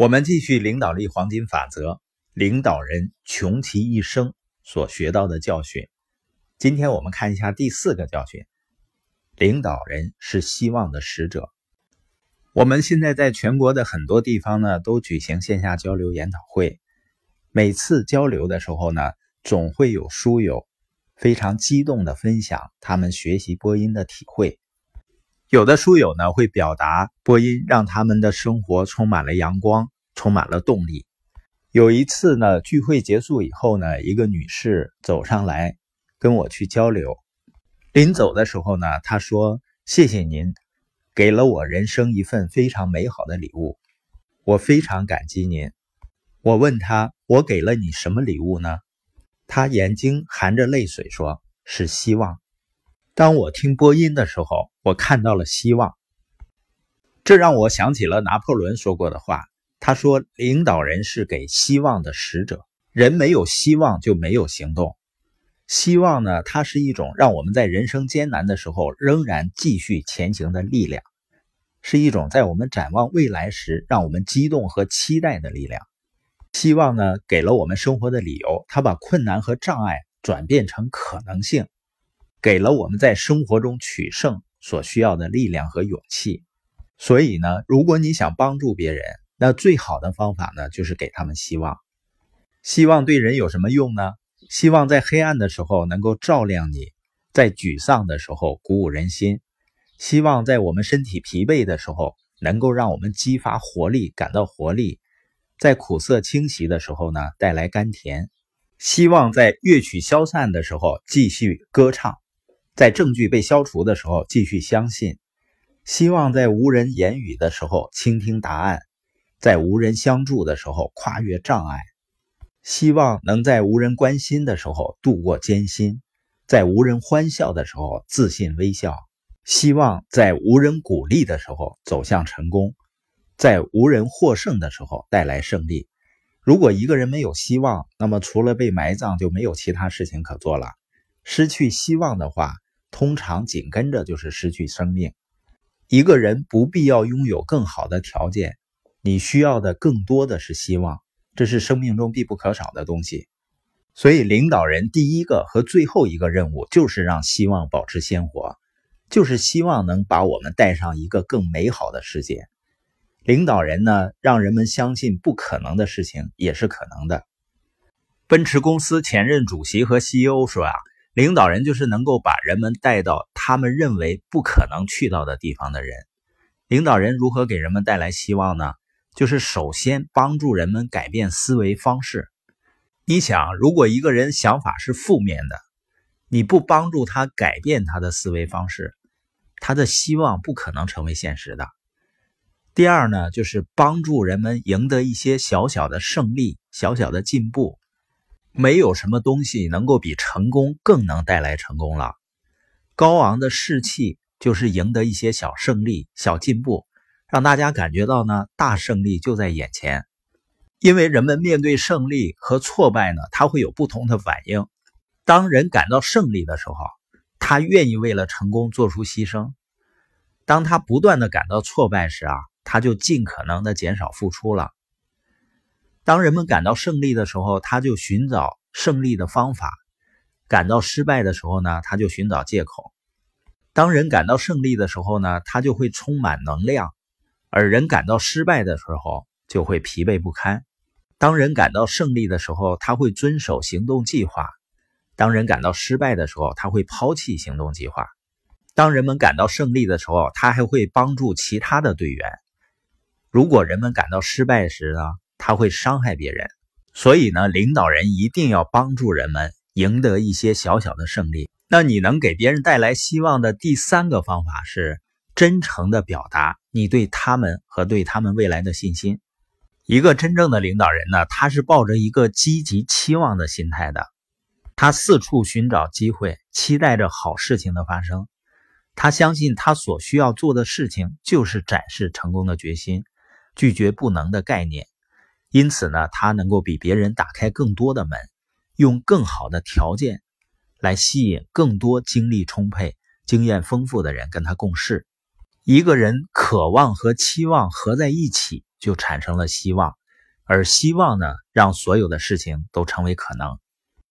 我们继续领导力黄金法则，领导人穷其一生所学到的教训。今天我们看一下第四个教训：领导人是希望的使者。我们现在在全国的很多地方呢，都举行线下交流研讨会。每次交流的时候呢，总会有书友非常激动的分享他们学习播音的体会。有的书友呢会表达播音让他们的生活充满了阳光，充满了动力。有一次呢，聚会结束以后呢，一个女士走上来跟我去交流。临走的时候呢，她说：“谢谢您，给了我人生一份非常美好的礼物，我非常感激您。”我问她：“我给了你什么礼物呢？”她眼睛含着泪水说：“是希望。”当我听播音的时候，我看到了希望。这让我想起了拿破仑说过的话。他说：“领导人是给希望的使者，人没有希望就没有行动。希望呢，它是一种让我们在人生艰难的时候仍然继续前行的力量，是一种在我们展望未来时让我们激动和期待的力量。希望呢，给了我们生活的理由，它把困难和障碍转变成可能性。”给了我们在生活中取胜所需要的力量和勇气，所以呢，如果你想帮助别人，那最好的方法呢，就是给他们希望。希望对人有什么用呢？希望在黑暗的时候能够照亮你，在沮丧的时候鼓舞人心，希望在我们身体疲惫的时候能够让我们激发活力，感到活力，在苦涩侵袭的时候呢，带来甘甜。希望在乐曲消散的时候继续歌唱。在证据被消除的时候，继续相信；希望在无人言语的时候倾听答案，在无人相助的时候跨越障碍；希望能在无人关心的时候度过艰辛，在无人欢笑的时候自信微笑；希望在无人鼓励的时候走向成功，在无人获胜的时候带来胜利。如果一个人没有希望，那么除了被埋葬，就没有其他事情可做了。失去希望的话，通常紧跟着就是失去生命。一个人不必要拥有更好的条件，你需要的更多的是希望，这是生命中必不可少的东西。所以，领导人第一个和最后一个任务就是让希望保持鲜活，就是希望能把我们带上一个更美好的世界。领导人呢，让人们相信不可能的事情也是可能的。奔驰公司前任主席和 CEO 说啊。领导人就是能够把人们带到他们认为不可能去到的地方的人。领导人如何给人们带来希望呢？就是首先帮助人们改变思维方式。你想，如果一个人想法是负面的，你不帮助他改变他的思维方式，他的希望不可能成为现实的。第二呢，就是帮助人们赢得一些小小的胜利、小小的进步。没有什么东西能够比成功更能带来成功了。高昂的士气就是赢得一些小胜利、小进步，让大家感觉到呢，大胜利就在眼前。因为人们面对胜利和挫败呢，他会有不同的反应。当人感到胜利的时候，他愿意为了成功做出牺牲；当他不断的感到挫败时啊，他就尽可能的减少付出了。当人们感到胜利的时候，他就寻找胜利的方法；感到失败的时候呢，他就寻找借口。当人感到胜利的时候呢，他就会充满能量；而人感到失败的时候，就会疲惫不堪。当人感到胜利的时候，他会遵守行动计划；当人感到失败的时候，他会抛弃行动计划。当人们感到胜利的时候，他还会帮助其他的队员。如果人们感到失败时呢？他会伤害别人，所以呢，领导人一定要帮助人们赢得一些小小的胜利。那你能给别人带来希望的第三个方法是真诚的表达你对他们和对他们未来的信心。一个真正的领导人呢，他是抱着一个积极期望的心态的，他四处寻找机会，期待着好事情的发生。他相信他所需要做的事情就是展示成功的决心，拒绝不能的概念。因此呢，他能够比别人打开更多的门，用更好的条件来吸引更多精力充沛、经验丰富的人跟他共事。一个人渴望和期望合在一起，就产生了希望，而希望呢，让所有的事情都成为可能。